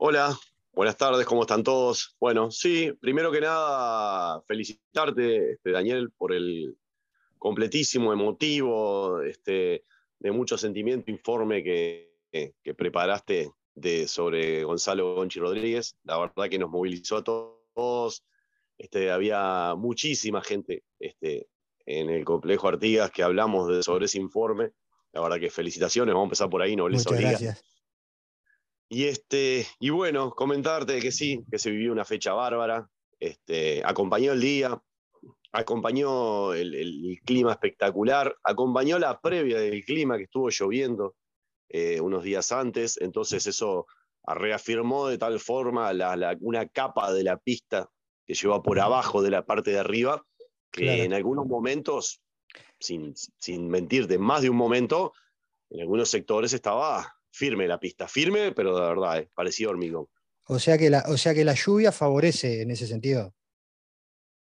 Hola, buenas tardes, ¿cómo están todos? Bueno, sí, primero que nada, felicitarte, este, Daniel, por el completísimo, emotivo, este, de mucho sentimiento informe que, que preparaste de, sobre Gonzalo Gonchi Rodríguez. La verdad que nos movilizó a todos. Este, había muchísima gente este, en el complejo Artigas que hablamos de, sobre ese informe. La verdad que felicitaciones, vamos a empezar por ahí, no les Muchas gracias. Y, este, y bueno, comentarte que sí, que se vivió una fecha bárbara, este, acompañó el día, acompañó el, el, clima espectacular, acompañó la previa del clima que estuvo lloviendo eh, unos días antes, entonces eso reafirmó de tal forma la, la, una capa de la pista que lleva por abajo de la parte de arriba, que claro. en algunos momentos, sin, sin mentirte, más de un momento, en algunos sectores estaba firme la pista, firme, pero de verdad, eh, parecía hormigón. O sea, que la, o sea que la lluvia favorece en ese sentido.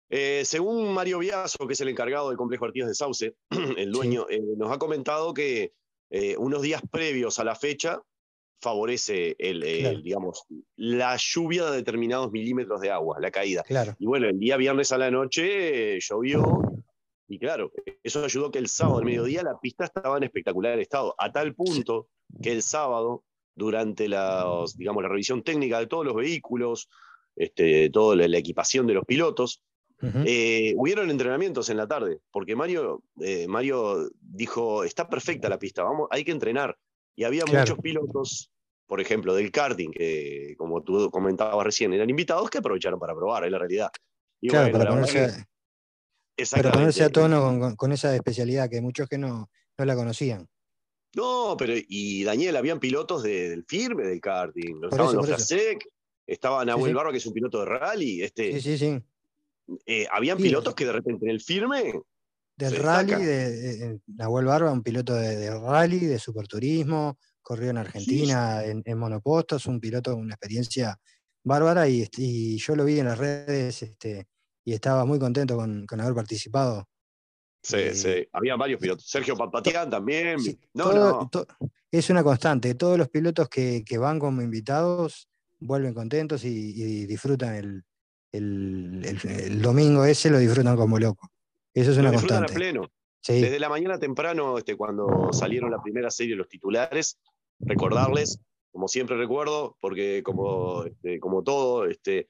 Eh, según Mario Biaso, que es el encargado del complejo Artigas de Sauce, el dueño, sí. eh, nos ha comentado que eh, unos días previos a la fecha favorece el, claro. el, digamos, la lluvia de determinados milímetros de agua, la caída. Claro. Y bueno, el día viernes a la noche llovió y claro, eso ayudó que el sábado al mediodía la pista estaba en espectacular estado, a tal punto que el sábado, durante la, digamos, la revisión técnica de todos los vehículos, este, toda la, la equipación de los pilotos, Uh -huh. eh, hubieron entrenamientos en la tarde, porque Mario, eh, Mario dijo, está perfecta la pista, vamos, hay que entrenar. Y había claro. muchos pilotos, por ejemplo, del karting, que como tú comentabas recién, eran invitados que aprovecharon para probar, es la realidad. Y claro, bueno, para, ponerse, que, para ponerse a tono con, con, esa especialidad que muchos que no, no la conocían. No, pero y Daniel, habían pilotos de, del firme del karting, por estaban eso, los Flasek, estaba Nahuel sí, sí. Barro, que es un piloto de rally. Este, sí, sí, sí. Eh, habían pilotos que de repente en el firme. Del rally, de, de, Nahuel Barba, un piloto de, de, rally, de superturismo, corrió en Argentina en, en, monopostos, un piloto con una experiencia bárbara y, y, yo lo vi en las redes este, y estaba muy contento con, con haber participado. Sí, eh, sí, había varios pilotos. Sergio Papatián también. Sí, no, todo, no. To, es una constante. Todos los pilotos que, que, van como invitados vuelven contentos y, y disfrutan el, el, el, el, domingo ese lo disfrutan como loco. Eso es una lo constante. A pleno. Sí. Desde la mañana temprano, este, cuando salieron la primera serie los titulares, recordarles, como siempre recuerdo, porque como, este, como todo, este,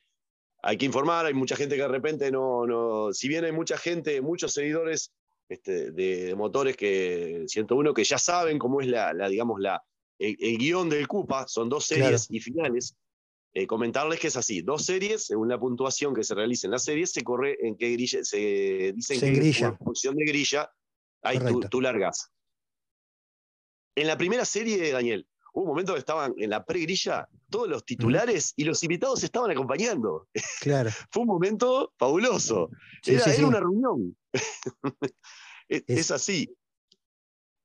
hay que informar, hay mucha gente que de repente no, no si bien hay mucha gente, muchos seguidores este, de, de, motores que 101 que ya saben cómo es la, la digamos, la, el, el, guion del CUPA, son dos series claro. y finales, eh, comentarles que es así, dos series, según la puntuación que se realiza en las series, se corre en qué grilla, se dice en grilla. función de grilla, ahí tú, tú, largas. En la primera serie, Daniel, hubo un momento que estaban en la pregrilla todos los titulares y los invitados estaban acompañando. Claro. Fue un momento fabuloso. Sí, era, sí, era sí. una reunión. es, es, así.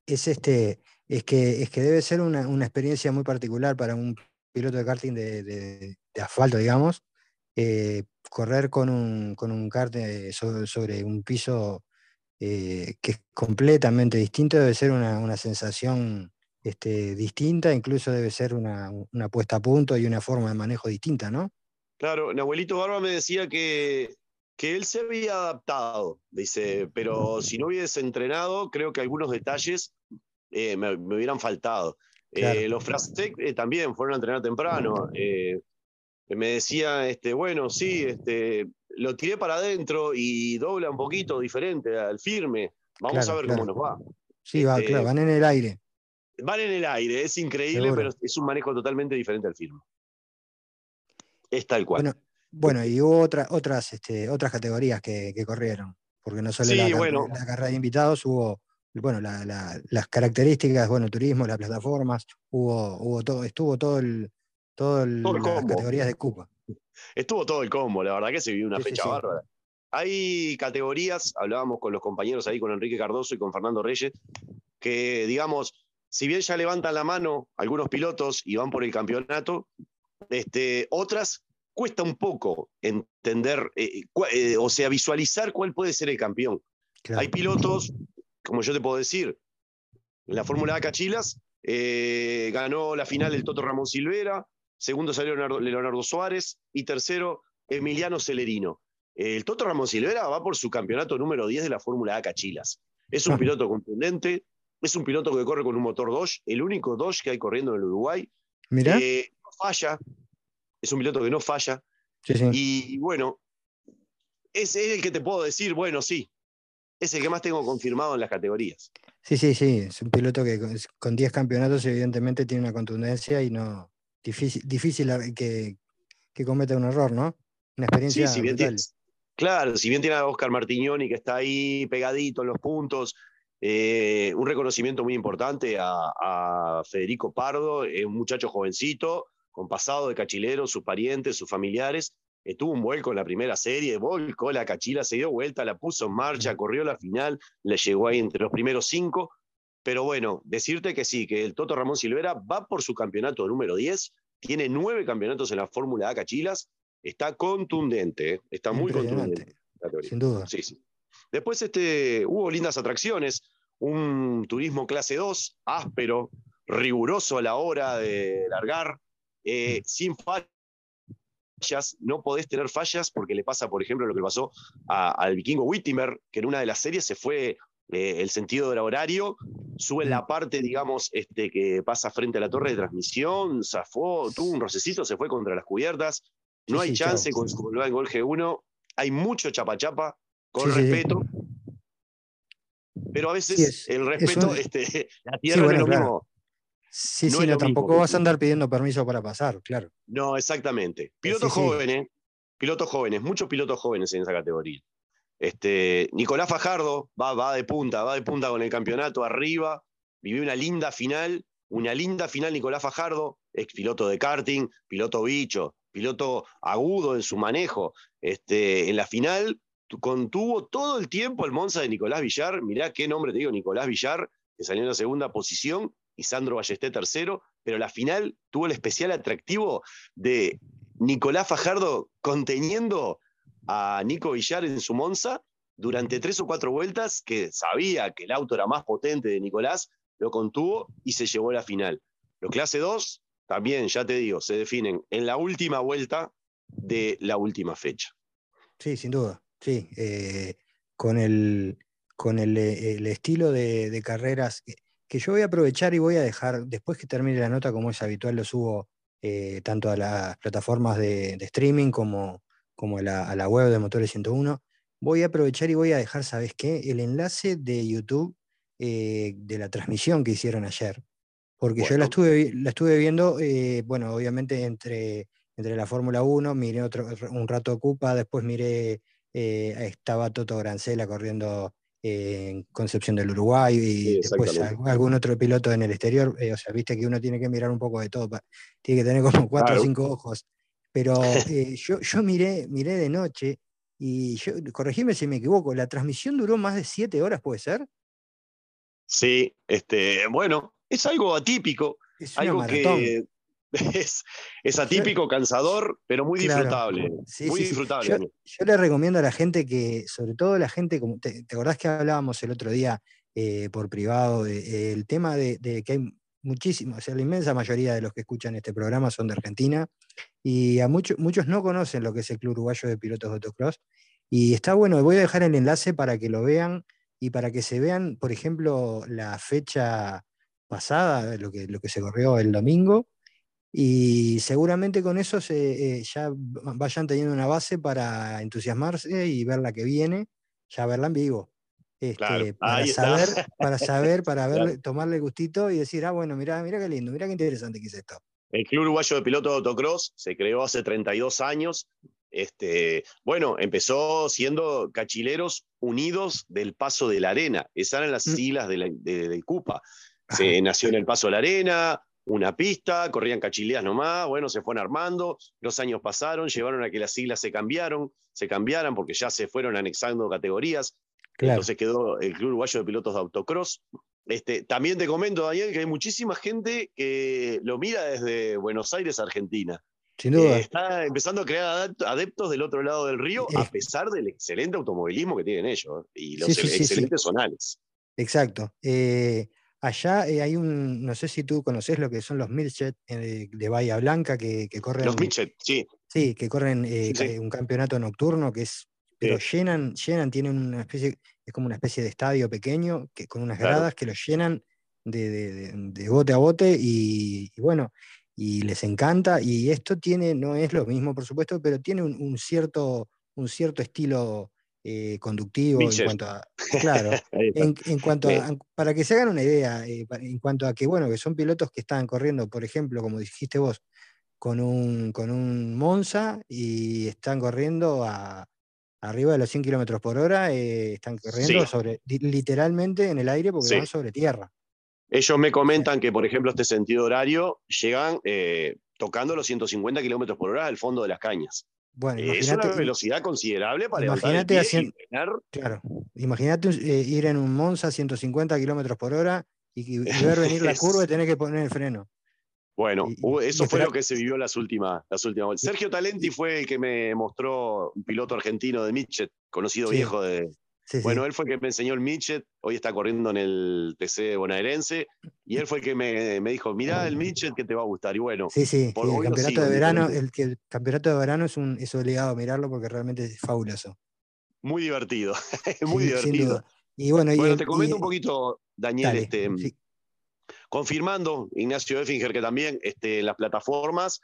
Es este, es que, es que debe ser una, una experiencia muy particular para un piloto de karting de, de, de asfalto, digamos, eh, correr con un, con un kart sobre, sobre un piso eh, que es completamente distinto, debe ser una, una sensación este, distinta, incluso debe ser una, una, puesta a punto y una forma de manejo distinta, ¿no? Claro, Nahuelito Barba me decía que, que él se había adaptado, dice, pero si no hubiese entrenado, creo que algunos detalles eh, me, me hubieran faltado. Claro. Eh, los Frastec eh, también fueron a entrenar temprano. Me decía, este, bueno, sí, este, lo tiré para adentro y dobla un poquito diferente al firme. Vamos claro, a ver claro. cómo nos va. Sí, va, este, claro, van en el aire. Van en el aire, es increíble, Seguro. pero es un manejo totalmente diferente al firme. Es tal cual. Bueno, bueno y hubo otra, otras, este, otras categorías que, que, corrieron, porque no solo sí, la, bueno. la carrera de invitados, hubo bueno, la, la, las características, bueno, turismo, las plataformas, hubo, hubo todo, estuvo todo el, todo, el, todo el las categorías de Cupa. Estuvo todo el combo, la verdad que se vivió una sí, fecha sí, bárbara. Hay categorías, hablábamos con los compañeros ahí, con Enrique Cardoso y con Fernando Reyes, que digamos, si bien ya levantan la mano algunos pilotos y van por el campeonato, este, otras cuesta un poco entender, eh, eh, o sea, visualizar cuál puede ser el campeón. Claro. Hay pilotos como yo te puedo decir, en la Fórmula A Cachilas eh, ganó la final el Toto Ramón Silvera, segundo salió Leonardo, Suárez y tercero Emiliano Celerino. El Toto Ramón Silvera va por su campeonato número 10 de la Fórmula A Cachilas. Es un piloto contundente, es un piloto que corre con un motor Dodge, el único Dodge que hay corriendo en el Uruguay. Mira. Eh, no falla, es un piloto que no falla. Y bueno, es, es, el que te puedo decir, bueno, sí, es el que más tengo confirmado en las categorías. Sí, sí, sí, es un piloto que con 10 campeonatos evidentemente tiene una contundencia y no difícil, difícil que, que cometa un error, ¿no? Una experiencia sí, si bien tiene, Claro, si bien tiene a Oscar Martignoni que está ahí pegadito en los puntos, eh, un reconocimiento muy importante a, Federico Pardo, un muchacho jovencito, con pasado de cachilero, sus parientes, sus familiares, tuvo un vuelco en la primera serie, volcó la cachila, se dio vuelta, la puso en marcha, corrió la final, le llegó ahí entre los primeros cinco. Pero bueno, decirte que sí, que el Toto Ramón Silvera va por su campeonato número 10, tiene nueve campeonatos en la Fórmula A Cachilas, está contundente, ¿eh? está muy contundente. Sin duda. Sí, sí. Después este, hubo lindas atracciones, un turismo clase 2, áspero, riguroso a la hora de largar, eh, mm. sin falta no podés tener fallas porque le pasa, por ejemplo, lo que pasó al vikingo Whittimer, que en una de las series se fue eh, el sentido del horario, sube la parte, digamos, este, que pasa frente a la torre de transmisión, zafó, tuvo un rocecito, se fue contra las cubiertas, no hay chance con su en gol G1, hay mucho chapa-chapa, con respeto. Pero a veces el respeto, este, la tierra es lo mismo. Sí, sí, no, tampoco vas a andar pidiendo permiso para pasar, claro. No, exactamente. Pilotos jóvenes, pilotos jóvenes, muchos pilotos jóvenes en esa categoría. Este, Nicolás Fajardo va, va de punta, va de punta con el campeonato arriba, vivió una linda final, una linda final Nicolás Fajardo, ex piloto de karting, piloto bicho, piloto agudo en su manejo. Este, en la final contuvo todo el tiempo el Monza de Nicolás Villar, mirá qué nombre te digo, Nicolás Villar, que salió en la segunda posición, y Sandro Ballesté tercero, pero la final tuvo el especial atractivo de Nicolás Fajardo conteniendo a Nico Villar en su Monza durante tres o cuatro vueltas, que sabía que el auto era más potente de Nicolás, lo contuvo y se llevó a la final. Los clase 2 también, ya te digo, se definen en la última vuelta de la última fecha. Sí, sin duda, sí. Eh, con el, con el, estilo de, de carreras que yo voy a aprovechar y voy a dejar, después que termine la nota, como es habitual, lo subo eh, tanto a las plataformas de, streaming como, como a, la, web de Motores 101. Voy a aprovechar y voy a dejar, ¿sabes qué? El enlace de YouTube eh, de la transmisión que hicieron ayer. Porque yo la estuve, la estuve viendo, eh, bueno, obviamente entre, entre la Fórmula 1, miré otro, un rato Ocupa, después miré, estaba Toto Grancela corriendo en Concepción del Uruguay y después algún otro piloto en el exterior. Eh, o sea, viste que uno tiene que mirar un poco de todo, tiene que tener como cuatro o cinco ojos. Pero eh, yo, yo miré, miré de noche y yo, corregime si me equivoco, ¿la transmisión duró más de siete horas, puede ser? Sí, este, bueno, es algo atípico. Es algo que es, atípico, cansador, pero muy disfrutable. muy disfrutable. Yo, le recomiendo a la gente que, sobre todo la gente, como te, acordás que hablábamos el otro día eh, por privado, el tema de, que hay muchísimos, o sea, la inmensa mayoría de los que escuchan este programa son de Argentina, y a muchos, muchos no conocen lo que es el Club Uruguayo de Pilotos de Autocross, y está bueno, voy a dejar el enlace para que lo vean y para que se vean, por ejemplo, la fecha pasada, lo que, lo que se corrió el domingo, y seguramente con eso se, eh, ya vayan teniendo una base para entusiasmarse y ver la que viene, ya verla en vivo. Este, para, saber, para saber, para ver, tomarle gustito y decir, ah, bueno, mira, mira qué lindo, mira qué interesante que es esto. El Club Uruguayo de Pilotos de Autocross se creó hace 32 años. Este, bueno, empezó siendo cachileros unidos del Paso de la Arena. Esas eran las mm. siglas de, la, CUPA. Se nació en el Paso de la Arena, una pista, corrían cachileas nomás, bueno, se fueron armando, los años pasaron, llevaron a que las siglas se cambiaron, se cambiaran porque ya se fueron anexando categorías, entonces quedó el Club Uruguayo de Pilotos de Autocross. Este, también te comento, Daniel, que hay muchísima gente que lo mira desde Buenos Aires, Argentina. Sin duda. Eh, está empezando a crear adeptos del otro lado del río, a pesar del excelente automovilismo que tienen ellos y los excelentes zonales. Exacto. Eh, allá eh, hay un, no sé si tú conoces lo que son los Milchet de, Bahía Blanca que, corren. Los Milchet, sí. Sí, que corren un campeonato nocturno que es. Pero llenan, llenan, tienen una especie, es como una especie de estadio pequeño, que, con unas gradas que lo llenan de, bote a bote y, bueno, y les encanta. Y esto tiene, no es lo mismo, por supuesto, pero tiene un, cierto, un cierto estilo eh, conductivo en cuanto a. Claro, en, cuanto a, para que se hagan una idea, eh, en cuanto a que, bueno, que son pilotos que están corriendo, por ejemplo, como dijiste vos, con un, con un Monza y están corriendo a, arriba de los 100 kilómetros por hora, eh, están corriendo sobre, literalmente en el aire porque van sobre tierra. Ellos me comentan que, por ejemplo, este sentido horario llegan tocando los 150 kilómetros por hora al fondo de las cañas. Bueno, eh, es una velocidad considerable para imagínate Claro, imagínate ir en un Monza a 150 kilómetros por hora y, ver venir la curva y tener que poner el freno. Bueno, eso fue lo que se vivió las últimas, las últimas Sergio Talenti fue el que me mostró un piloto argentino de Mitchet, conocido viejo de. Bueno, él fue el que me enseñó el Mitchet, hoy está corriendo en el TC bonaerense, y él fue el que me, dijo: Mirá el Mitchet que te va a gustar. Y bueno, sí, sí, el campeonato de verano, el, el, campeonato de verano es, un, es obligado a mirarlo porque realmente es fabuloso. Muy divertido, muy divertido. Y bueno, te comento un poquito, Daniel, este, Confirmando, Ignacio Effinger, que también este, las plataformas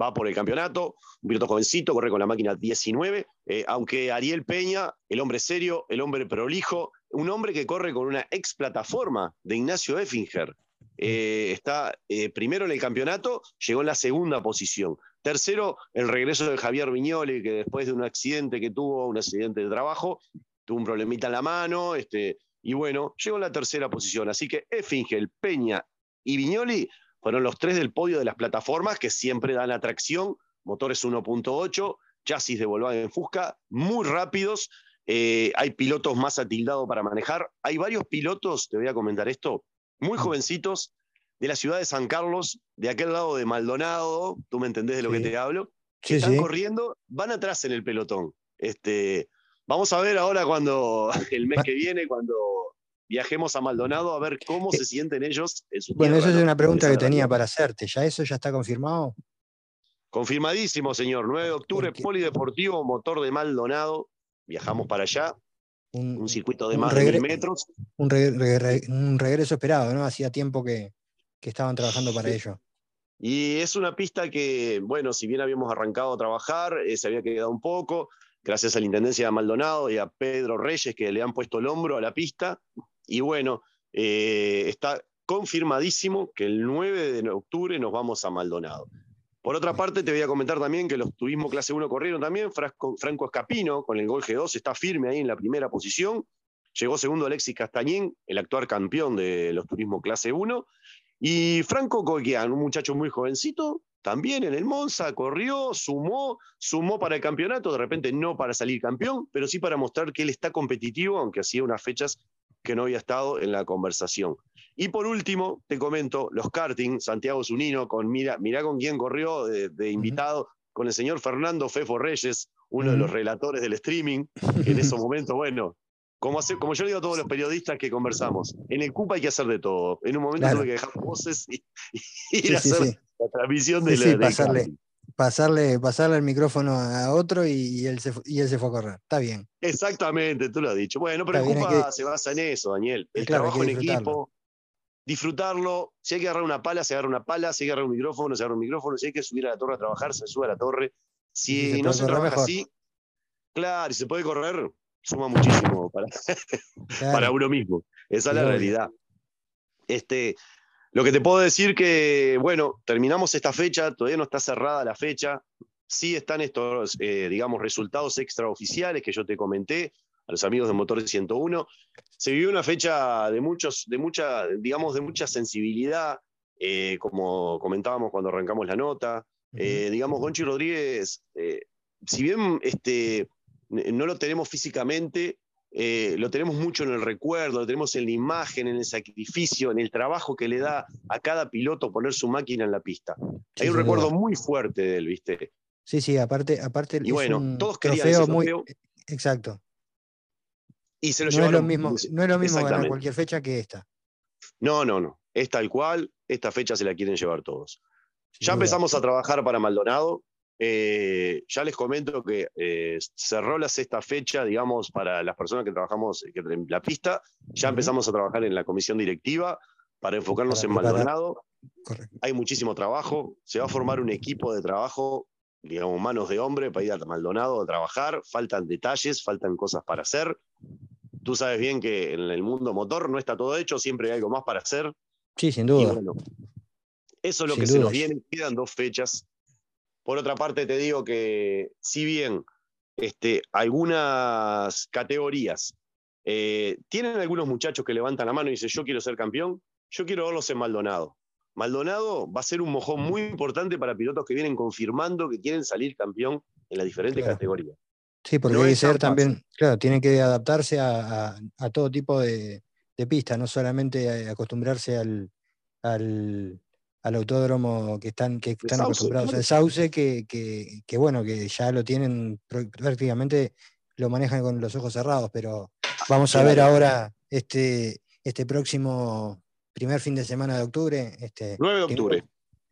va por el campeonato, un piloto jovencito, corre con la máquina 19, eh, aunque Ariel Peña, el hombre serio, el hombre prolijo, un hombre que corre con una ex plataforma de Ignacio Effinger. Eh, está eh, primero en el campeonato, llegó en la segunda posición. Tercero, el regreso de Javier Viñoli, que después de un accidente que tuvo, un accidente de trabajo, tuvo un problemita en la mano, este, y bueno, llegó a la tercera posición. Así que Effingel, Peña y Viñoli fueron los tres del podio de las plataformas que siempre dan atracción. Motores 1.8, chasis de Volkswagen Fusca, muy rápidos. Eh, hay pilotos más atildados para manejar. Hay varios pilotos, te voy a comentar esto, muy mm. jovencitos de la ciudad de San Carlos, de aquel lado de Maldonado, tú me entendés de lo que te hablo, que están corriendo, van atrás en el pelotón. Este, Vamos a ver ahora cuando, el mes que viene, cuando viajemos a Maldonado, a ver cómo se sienten ellos en su Bueno, esa es una pregunta que tenía para hacerte. ¿Ya eso ya está confirmado? Confirmadísimo, señor. 9 de octubre, Polideportivo, motor de Maldonado. Viajamos para allá. Un, circuito de más de mil metros. Un, regreso esperado, ¿no? Hacía tiempo que, estaban trabajando para ello. Y es una pista que, bueno, si bien habíamos arrancado a trabajar, eh, se había quedado un poco gracias a la Intendencia de Maldonado y a Pedro Reyes que le han puesto el hombro a la pista. Y bueno, eh, está confirmadísimo que el 9 de octubre nos vamos a Maldonado. Por otra parte, te voy a comentar también que los turismo clase 1 corrieron también. Franco Escapino, con el gol G2, está firme ahí en la primera posición. Llegó segundo Alexis Castañín, el actual campeón de los turismo clase 1. Y Franco Coquian, un muchacho muy jovencito, también en el Monza corrió, sumó, sumó para el campeonato, de repente no para salir campeón, pero sí para mostrar que él está competitivo, aunque hacía unas fechas que no había estado en la conversación. Y por último, te comento, los karting, Santiago Zunino, con mira, mira con quién corrió de, invitado, con el señor Fernando Fefo Reyes, uno de los relatores del streaming, en esos momentos, bueno, como, como yo digo a todos los periodistas que conversamos, en el CUPA hay que hacer de todo. En un momento tuve que dejar voces y, ir a hacer la transmisión de la pasarle, pasarle, pasarle el micrófono a otro y, él se, y él se fue a correr. Está bien. Exactamente, tú lo has dicho. Bueno, pero CUPA se basa en eso, Daniel. El trabajo en equipo, disfrutarlo. Si hay que agarrar una pala, se agarra una pala. Si hay que agarrar un micrófono, se agarra un micrófono. Si hay que subir a la torre a trabajar, se sube a la torre. Si no se trabaja así, claro, y se puede correr, suma muchísimo para, para uno mismo. Esa es la realidad. Este, lo que te puedo decir que, bueno, terminamos esta fecha, todavía no está cerrada la fecha, sí están estos, eh, digamos, resultados extraoficiales que yo te comenté a los amigos de Motor 101. Se vivió una fecha de, muchos, de mucha, digamos, de mucha sensibilidad, eh, como comentábamos cuando arrancamos la nota. Eh, digamos, Gonchi Rodríguez, si bien este, no lo tenemos físicamente, eh, lo tenemos mucho en el recuerdo, lo tenemos en la imagen, en el sacrificio, en el trabajo que le da a cada piloto poner su máquina en la pista. Hay un recuerdo muy fuerte de él, ¿viste? Sí, sí, aparte, aparte y bueno, todos querían muy exacto. Y se lo no es lo mismo, no es lo mismo ganar cualquier fecha que esta. No, no, no. Es tal cual, esta fecha se la quieren llevar todos. ya empezamos a trabajar para Maldonado. Eh, ya les comento que eh, cerró la sexta fecha, digamos, para las personas que trabajamos en la pista. Ya empezamos a trabajar en la comisión directiva para enfocarnos en Maldonado. Hay muchísimo trabajo. Se va a formar un equipo de trabajo, digamos, manos de hombre para ir a Maldonado a trabajar. Faltan detalles, faltan cosas para hacer. Tú sabes bien que en el mundo motor no está todo hecho, siempre hay algo más para hacer. Sí, sin duda. eso es lo que se nos viene. Quedan dos fechas por otra parte, te digo que si bien este, algunas categorías eh, tienen algunos muchachos que levantan la mano y dicen yo quiero ser campeón, yo quiero verlos en Maldonado. Maldonado va a ser un mojón muy importante para pilotos que vienen confirmando que quieren salir campeón en las diferentes categorías. Sí, porque no ser también, claro, tienen que adaptarse a, todo tipo de, de pistas, no solamente acostumbrarse al, al autódromo que están, que están acostumbrados al sauce, que, que, bueno, que ya lo tienen prácticamente, lo manejan con los ojos cerrados, pero vamos a ver ahora este, este próximo primer fin de semana de octubre. Este, 9 de octubre.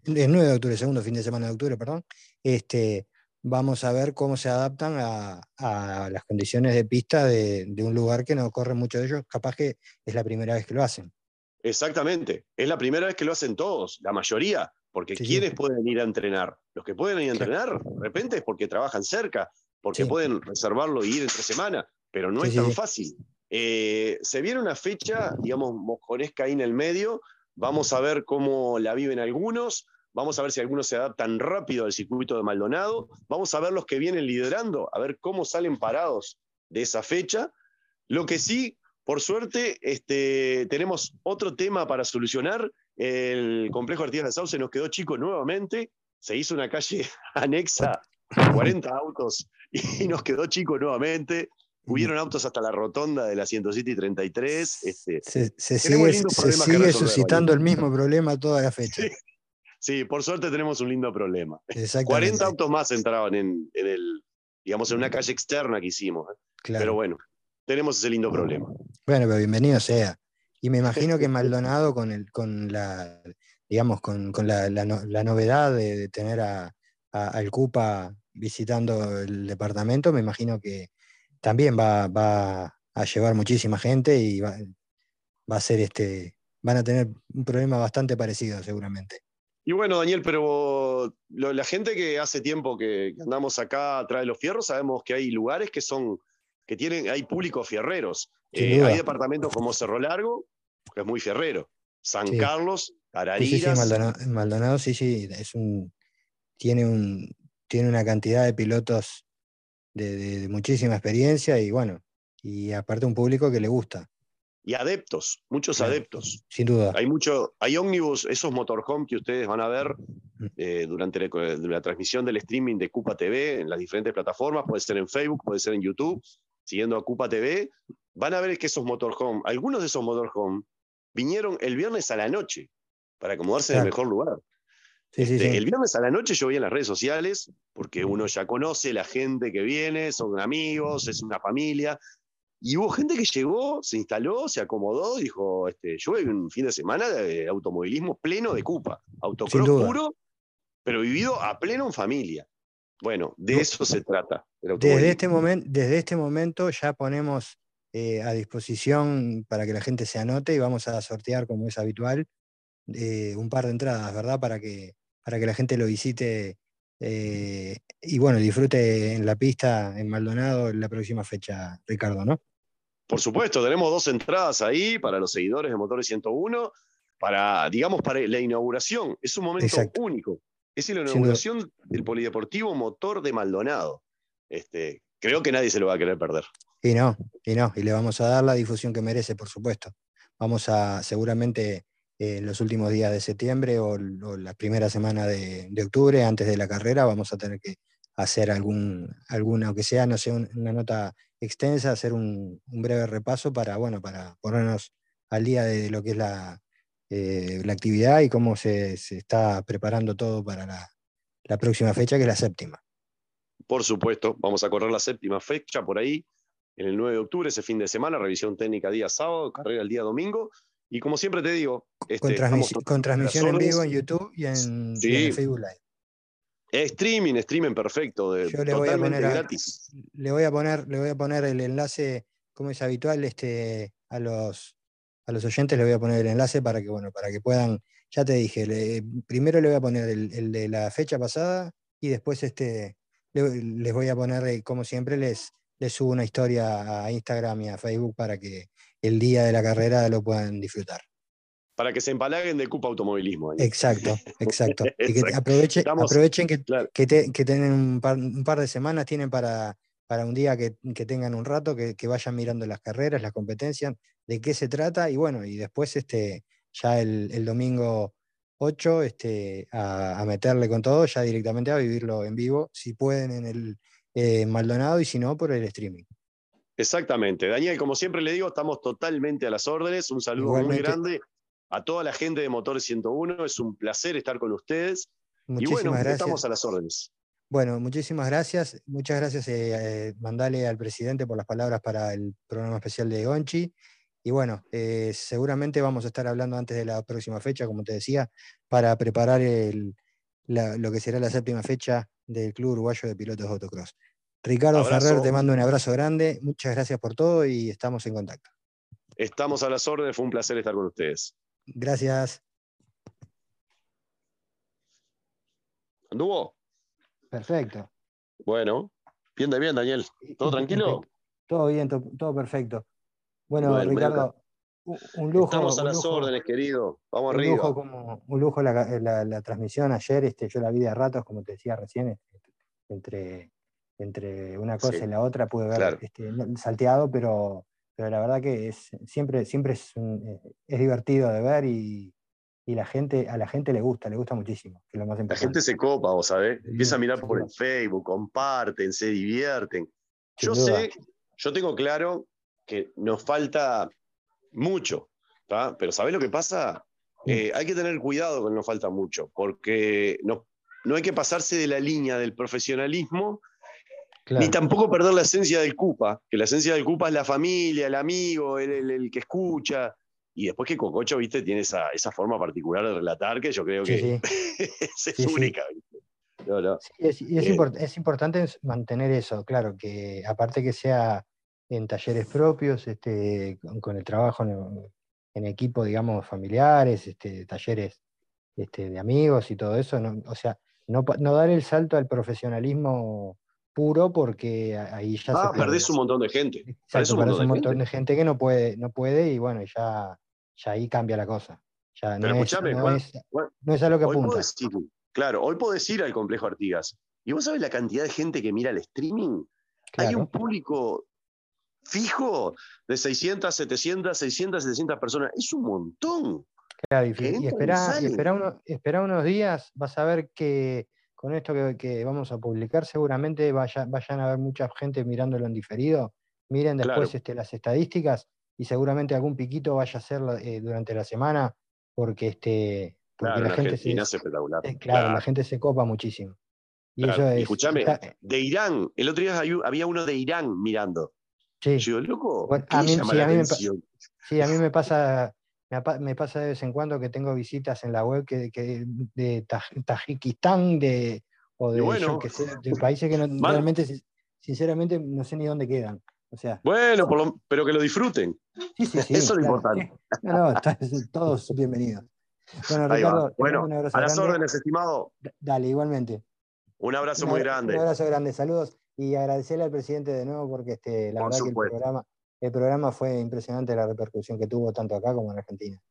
El 9 de octubre, segundo fin de semana de octubre, perdón. Este, vamos a ver cómo se adaptan a, a las condiciones de pista de, de, un lugar que no corre mucho de ellos. Capaz que es la primera vez que lo hacen. Exactamente. Es la primera vez que lo hacen todos, la mayoría. Porque ¿quiénes pueden ir a entrenar? Los que pueden ir a entrenar, de repente es porque trabajan cerca, porque pueden reservarlo y ir entre semana, pero no es tan fácil. Eh, se viene una fecha, digamos, mosconesca ahí en el medio. Vamos a ver cómo la viven algunos. Vamos a ver si algunos se adaptan rápido al circuito de Maldonado. Vamos a ver los que vienen liderando, a ver cómo salen parados de esa fecha. Lo que sí, por suerte, este, tenemos otro tema para solucionar. El complejo Artigas de Sauce nos quedó chico nuevamente. Se hizo una calle anexa, 40 autos, y nos quedó chico nuevamente. Hubieron autos hasta la rotonda de la 107 y 33. Este, se, sigue, suscitando el mismo problema toda la fecha. Sí. por suerte tenemos un lindo problema. 40 autos más entraban en, el, digamos, en una calle externa que hicimos. ¿eh? Pero bueno, tenemos ese lindo problema. Bueno, pero bienvenido sea. Y me imagino que Maldonado con, el, con la, digamos, con, la, novedad de, tener a, al CUPA visitando el departamento, me imagino que también va, a llevar muchísima gente y va, a ser este, van a tener un problema bastante parecido seguramente. Y bueno, Daniel, pero la gente que hace tiempo que andamos acá atrás de los fierros, sabemos que hay lugares que son que tienen, hay públicos fierreros. Eh, hay departamentos como Cerro Largo, que es muy fierrero. San Carlos, Tarariras. Sí, Maldonado, sí, sí, es un, tiene, un, tiene una cantidad de pilotos de, muchísima experiencia y bueno, y aparte un público que le gusta. Y adeptos, muchos adeptos. Sin duda. Hay mucho, hay ómnibus, esos motorhome que ustedes van a ver mm. eh, durante la, la, transmisión del streaming de Cupa TV en las diferentes plataformas, puede ser en Facebook, puede ser en YouTube, siguiendo a Cupa TV, van a ver que esos motorhome, algunos de esos motorhome, vinieron el viernes a la noche para acomodarse en el mejor lugar. Este, el viernes a la noche yo vi en las redes sociales, porque uno ya conoce la gente que viene, son amigos, es una familia, y hubo gente que llegó, se instaló, se acomodó, dijo, este, yo voy un fin de semana de automovilismo pleno de Cupa, autocross puro, pero vivido a pleno en familia. Bueno, de eso se trata. Desde este, momento, desde este momento ya ponemos eh, a disposición para que la gente se anote y vamos a sortear, como es habitual, eh, un par de entradas, ¿verdad? Para que, para que la gente lo visite eh, y bueno, disfrute en la pista en Maldonado la próxima fecha, Ricardo, ¿no? Por supuesto, tenemos dos entradas ahí para los seguidores de Motores 101, para, digamos, para la inauguración. Es un momento único. Es la inauguración del Polideportivo Motor de Maldonado. Este, creo que nadie se lo va a querer perder. Y no, y no, y le vamos a dar la difusión que merece, por supuesto. Vamos a, seguramente, eh, en los últimos días de septiembre o, la primera semana de, octubre, antes de la carrera, vamos a tener que hacer algún, alguna, aunque sea, no sé, una nota extensa, hacer un, breve repaso para, bueno, para ponernos al día de lo que es la, eh, la actividad y cómo se, está preparando todo para la, próxima fecha, que es la séptima. Por supuesto, vamos a correr la séptima fecha por ahí, en el 9 de octubre, ese fin de semana, revisión técnica día sábado, carrera el día domingo. Y como siempre te digo, este, con, transmisión en vivo en YouTube y en, Facebook Live. Streaming, streaming perfecto, de, Yo le voy a poner gratis. Le voy a poner, le voy a poner el enlace, como es habitual, este, a los a los oyentes le voy a poner el enlace para que, bueno, para que puedan, ya te dije, primero le voy a poner el, de la fecha pasada y después este, les voy a poner, eh, como siempre, les, les subo una historia a Instagram y a Facebook para que el día de la carrera lo puedan disfrutar. Para que se empalaguen de Cupa Automovilismo. Exacto, exacto. y que aprovechen, aprovechen que, que, tienen un par, de semanas, tienen para, para un día que, tengan un rato, que, vayan mirando las carreras, las competencias, de qué se trata, y bueno, y después este, ya el, domingo 8 este, a, meterle con todo, ya directamente a vivirlo en vivo, si pueden en el eh, Maldonado y si no, por el streaming. Exactamente. Daniel, como siempre le digo, estamos totalmente a las órdenes. Un saludo muy grande a toda la gente de Motores 101. Es un placer estar con ustedes. Muchísimas y bueno, estamos a las órdenes. Bueno, muchísimas gracias. Muchas gracias, eh, eh, mandale al presidente por las palabras para el programa especial de Gonchi. Y bueno, eh, seguramente vamos a estar hablando antes de la próxima fecha, como te decía, para preparar lo que será la séptima fecha del Club Uruguayo de Pilotos de Autocross. Ricardo Ferrer, te mando un abrazo grande. Muchas gracias por todo y estamos en contacto. Estamos a las órdenes, fue un placer estar con ustedes. Gracias. ¿Anduvo? Perfecto. Bueno, bien bien, Daniel. ¿Todo tranquilo? Todo bien, todo, perfecto. Bueno, Ricardo, un lujo. Estamos a las órdenes, querido. Vamos un arriba. Lujo como, un lujo la, transmisión ayer. Este, yo la vi de ratos, como te decía recién, este, entre entre una cosa y la otra puede ver este, salteado, pero, pero la verdad que es, siempre, siempre es, eh, es divertido de ver y, la gente, a la gente le gusta, le gusta muchísimo. Que lo más la gente se copa, vos sabés, empieza a mirar por el Facebook, comparten, se divierten. yo sé, yo tengo claro que nos falta mucho, pero ¿sabés lo que pasa? Eh, hay que tener cuidado con nos falta mucho, porque no, no hay que pasarse de la línea del profesionalismo ni tampoco perder la esencia del CUPA, que la esencia del CUPA es la familia, el amigo, el, que escucha. Y después que Cococho, viste, tiene esa, forma particular de relatar que yo creo que es única. es, es, importante mantener eso, claro, que aparte que sea en talleres propios, este, con, el trabajo en, equipo, digamos, familiares, este, talleres este, de amigos y todo eso, o sea, no, no dar el salto al profesionalismo puro porque ahí ya ah, se perdés un montón de gente. Exacto, un montón, un montón de, gente. que no puede, no puede y bueno, ya, ya ahí cambia la cosa. Ya no, es, no, es, a lo que apunta. claro, hoy podés ir al complejo Artigas. ¿Y vos sabés la cantidad de gente que mira el streaming? Hay un público fijo de 600, 700, 600, 700 personas. Es un montón. Claro, y, espera, espera, unos días, vas a ver que con esto que, vamos a publicar, seguramente vayan a haber mucha gente mirándolo en diferido. Miren después este, las estadísticas y seguramente algún piquito vaya a ser eh, durante la semana, porque, este, la gente se, eh, claro, la gente se copa muchísimo. Y Escuchame, de Irán, el otro día había uno de Irán mirando. Sí. Yo, loco, a mí, sí, a mí me pasa me, pasa de vez en cuando que tengo visitas en la web que, de Tajikistán de, o de, países que realmente, sinceramente, no sé ni dónde quedan. O sea, bueno, pero que lo disfruten. Sí, sí, sí. Eso es lo importante. No, no, todos bienvenidos. Bueno, Ricardo, bueno, a las órdenes, estimado. Dale, igualmente. Un abrazo muy grande. Un abrazo grande, saludos y agradecerle al presidente de nuevo porque este, la verdad que el programa, el programa fue impresionante la repercusión que tuvo tanto acá como en Argentina.